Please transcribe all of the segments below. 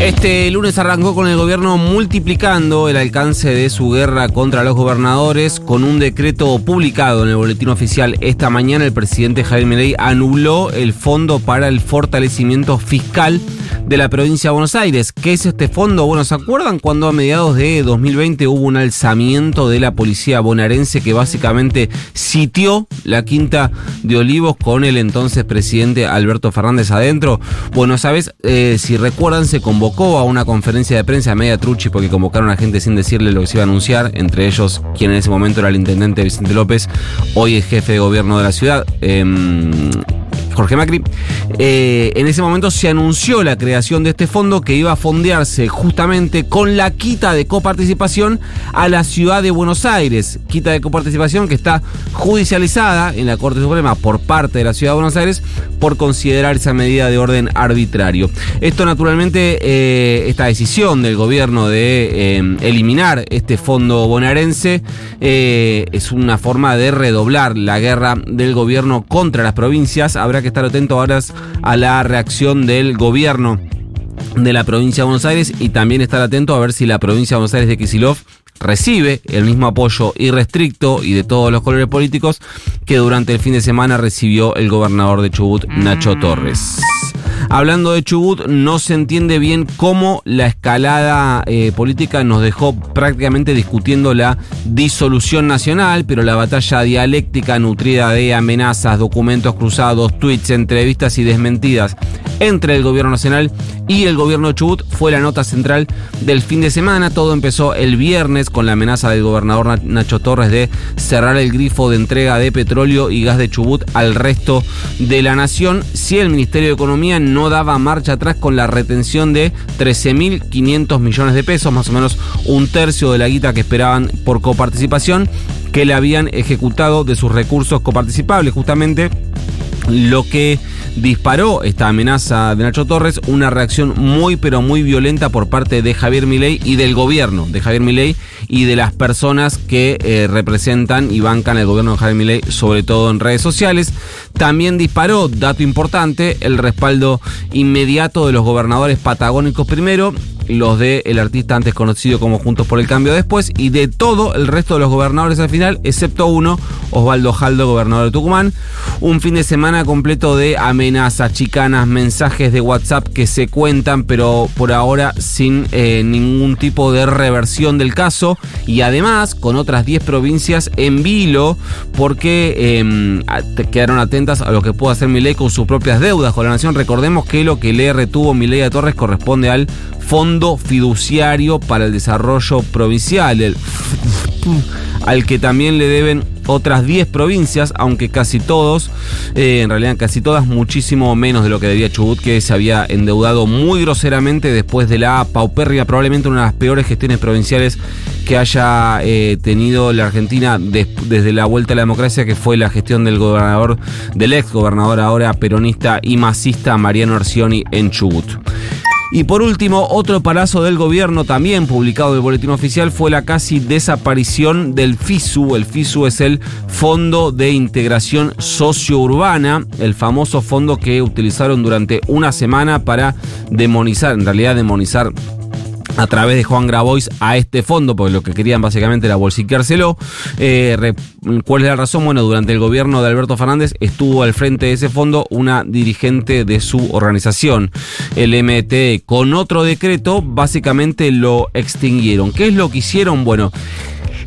Este lunes arrancó con el gobierno multiplicando el alcance de su guerra contra los gobernadores. Con un decreto publicado en el boletín oficial esta mañana, el presidente Javier Milei anuló el fondo para el fortalecimiento fiscal de la provincia de Buenos Aires. ¿Qué es este fondo? Bueno, ¿se acuerdan cuando a mediados de 2020 hubo un alzamiento de la policía bonaerense que básicamente sitió la Quinta de Olivos con el entonces presidente Alberto Fernández adentro? Bueno, sabes, eh, si recuerdan, se convocó a una conferencia de prensa media truchi porque convocaron a gente sin decirle lo que se iba a anunciar, entre ellos quien en ese momento era el intendente Vicente López, hoy es jefe de gobierno de la ciudad. Em, Jorge Macri, eh, en ese momento se anunció la creación de este fondo que iba a fondearse justamente con la quita de coparticipación a la ciudad de Buenos Aires. Quita de coparticipación que está judicializada en la Corte Suprema por parte de la ciudad de Buenos Aires por considerar esa medida de orden arbitrario. Esto naturalmente, eh, esta decisión del gobierno de eh, eliminar este fondo bonaerense es una forma de redoblar la guerra del gobierno contra las provincias. Habrá que estar atento ahora a la reacción del gobierno de la provincia de Buenos Aires y también estar atento a ver si la provincia de Buenos Aires de Kisilov recibe el mismo apoyo irrestricto y de todos los colores políticos que durante el fin de semana recibió el gobernador de Chubut, Nacho Torres. Hablando de Chubut, no se entiende bien cómo la escalada eh, política nos dejó prácticamente discutiendo la disolución nacional, pero la batalla dialéctica nutrida de amenazas, documentos cruzados, tweets, entrevistas y desmentidas entre el gobierno nacional y el gobierno de Chubut fue la nota central del fin de semana. Todo empezó el viernes con la amenaza del gobernador Nacho Torres de cerrar el grifo de entrega de petróleo y gas de Chubut al resto de la nación si el Ministerio de Economía no daba marcha atrás con la retención de 13.500 millones de pesos, más o menos un tercio de la guita que esperaban por coparticipación que le habían ejecutado de sus recursos coparticipables. Justamente lo que disparó esta amenaza de Nacho Torres, una reacción muy pero muy violenta por parte de Javier Milei y del gobierno de Javier Milei y de las personas que eh, representan y bancan el gobierno de Javier Milei, sobre todo en redes sociales. También disparó, dato importante, el respaldo inmediato de los gobernadores patagónicos primero los de el artista antes conocido como Juntos por el Cambio después, y de todo el resto de los gobernadores al final, excepto uno, Osvaldo Jaldo, gobernador de Tucumán. Un fin de semana completo de amenazas, chicanas, mensajes de WhatsApp que se cuentan, pero por ahora sin eh, ningún tipo de reversión del caso. Y además con otras 10 provincias en vilo, porque em, quedaron atentas a lo que puede hacer Milei con sus propias deudas con la nación. Recordemos que lo que le retuvo Milei a Torres corresponde al Fondo Fiduciario para el Desarrollo Provincial, el al que también le deben otras 10 provincias, aunque casi todos, eh, en realidad casi todas, muchísimo menos de lo que debía Chubut, que se había endeudado muy groseramente después de la paupérrima, probablemente una de las peores gestiones provinciales que haya eh, tenido la Argentina desde la vuelta a la democracia, que fue la gestión del gobernador, del ex gobernador ahora peronista y masista Mariano Arcioni en Chubut. Y por último, otro palazo del gobierno también publicado en el boletín oficial fue la casi desaparición del FISU. El FISU es el Fondo de Integración Sociourbana, el famoso fondo que utilizaron durante una semana para demonizar, en realidad demonizar a través de Juan Grabois a este fondo, porque lo que querían básicamente era bolsiqueárselo. Eh, ¿Cuál es la razón? Bueno, durante el gobierno de Alberto Fernández estuvo al frente de ese fondo una dirigente de su organización, el MT, con otro decreto básicamente lo extinguieron. ¿Qué es lo que hicieron? Bueno,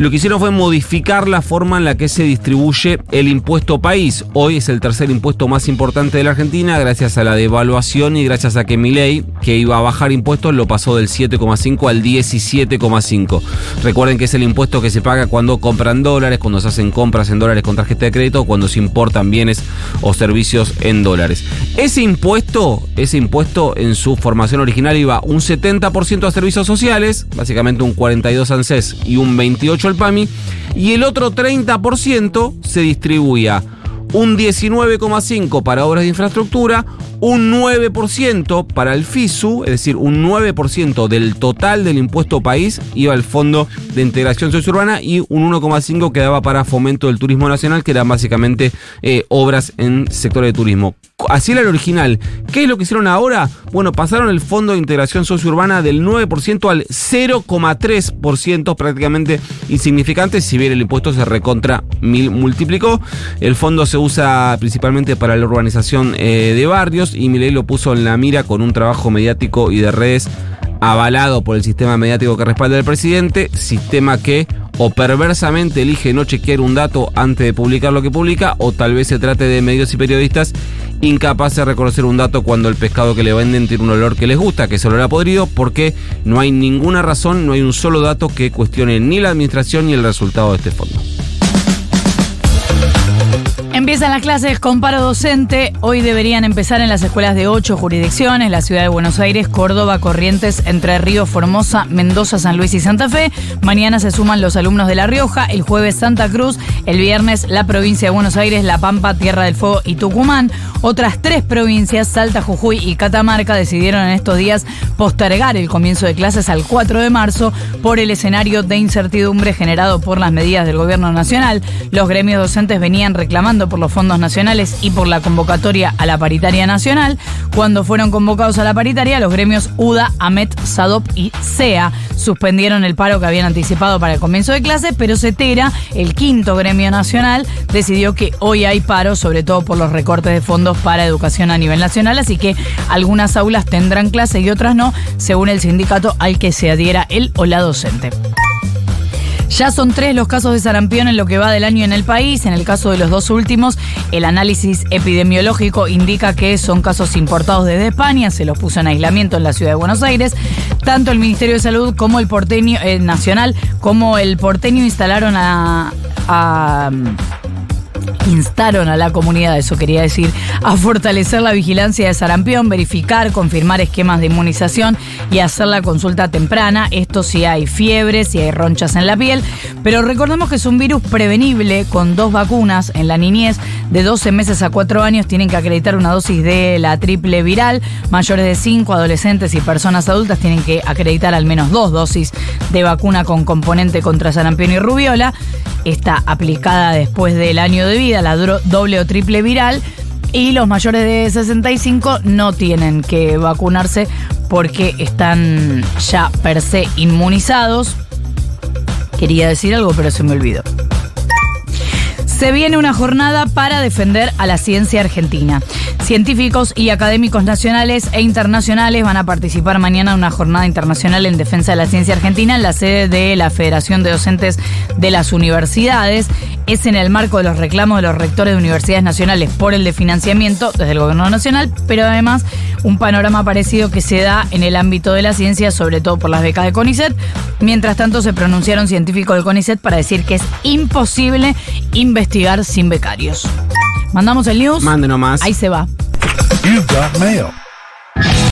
lo que hicieron fue modificar la forma en la que se distribuye el impuesto país. Hoy es el tercer impuesto más importante de la Argentina gracias a la devaluación y gracias a que Milei, que iba a bajar impuestos, lo pasó del 7,5 al 17,5. Recuerden que es el impuesto que se paga cuando compran dólares, cuando se hacen compras en dólares con tarjeta de crédito, cuando se importan bienes o servicios en dólares. Ese impuesto, ese impuesto en su formación original iba un 70% a servicios sociales, básicamente un 42 ANSES y un 28 el PAMI, y el otro 30% se distribuía. Un 19,5 para obras de infraestructura, un 9% para el FISU, es decir, un 9% del total del impuesto país iba al Fondo de Integración Sociourbana y un 1,5% quedaba para fomento del turismo nacional, que eran básicamente eh, obras en sector de turismo. Así era el original. ¿Qué es lo que hicieron ahora? Bueno, pasaron el Fondo de Integración Sociourbana del 9% al 0,3%, prácticamente insignificante, si bien el impuesto se recontra mil multiplicó. El fondo se usa principalmente para la urbanización eh, de barrios y Milei lo puso en la mira con un trabajo mediático y de redes avalado por el sistema mediático que respalda el presidente, sistema que o perversamente elige no chequear un dato antes de publicar lo que publica, o tal vez se trate de medios y periodistas incapaces de reconocer un dato cuando el pescado que le venden tiene un olor que les gusta, que es olor a podrido, porque no hay ninguna razón, no hay un solo dato que cuestione ni la administración ni el resultado de este fondo. Empiezan las clases con paro docente. Hoy deberían empezar en las escuelas de ocho jurisdicciones, la ciudad de Buenos Aires, Córdoba, Corrientes, Entre Ríos, Formosa, Mendoza, San Luis y Santa Fe. Mañana se suman los alumnos de La Rioja, el jueves Santa Cruz, el viernes la provincia de Buenos Aires, La Pampa, Tierra del Fuego y Tucumán. Otras tres provincias, Salta, Jujuy y Catamarca, decidieron en estos días postergar el comienzo de clases al 4 de marzo por el escenario de incertidumbre generado por las medidas del gobierno nacional. Los gremios docentes venían reclamando por los fondos nacionales y por la convocatoria a la paritaria nacional. Cuando fueron convocados a la paritaria, los gremios UDA, AMET, SADOP y SEA suspendieron el paro que habían anticipado para el comienzo de clase, pero CETERA, el quinto gremio nacional, decidió que hoy hay paro, sobre todo por los recortes de fondos para educación a nivel nacional, así que algunas aulas tendrán clase y otras no, según el sindicato al que se adhiera el o la docente. Ya son tres los casos de sarampión en lo que va del año en el país. En el caso de los dos últimos, el análisis epidemiológico indica que son casos importados desde España. Se los puso en aislamiento en la ciudad de Buenos Aires. Tanto el Ministerio de Salud como el porteño eh, nacional como el porteño instalaron a instaron a la comunidad, eso quería decir, a fortalecer la vigilancia de sarampión, verificar, confirmar esquemas de inmunización y hacer la consulta temprana. Esto si hay fiebre, si hay ronchas en la piel. Pero recordemos que es un virus prevenible con dos vacunas en la niñez. De 12 meses a 4 años tienen que acreditar una dosis de la triple viral. Mayores de 5, adolescentes y personas adultas tienen que acreditar al menos dos dosis de vacuna con componente contra sarampión y rubiola. Está aplicada después del año de vida, la doble o triple viral. Y los mayores de 65 no tienen que vacunarse porque están ya per se inmunizados. Quería decir algo, pero se me olvidó. Se viene una jornada para defender a la ciencia argentina. Científicos y académicos nacionales e internacionales van a participar mañana en una jornada internacional en defensa de la ciencia argentina en la sede de la Federación de Docentes de las Universidades. Es en el marco de los reclamos de los rectores de universidades nacionales por el de financiamiento desde el gobierno nacional, pero además un panorama parecido que se da en el ámbito de la ciencia, sobre todo por las becas de CONICET. Mientras tanto, se pronunciaron científicos de CONICET para decir que es imposible investigar sin becarios. Mandamos el news. Mande nomás. Ahí se va. You've got mail.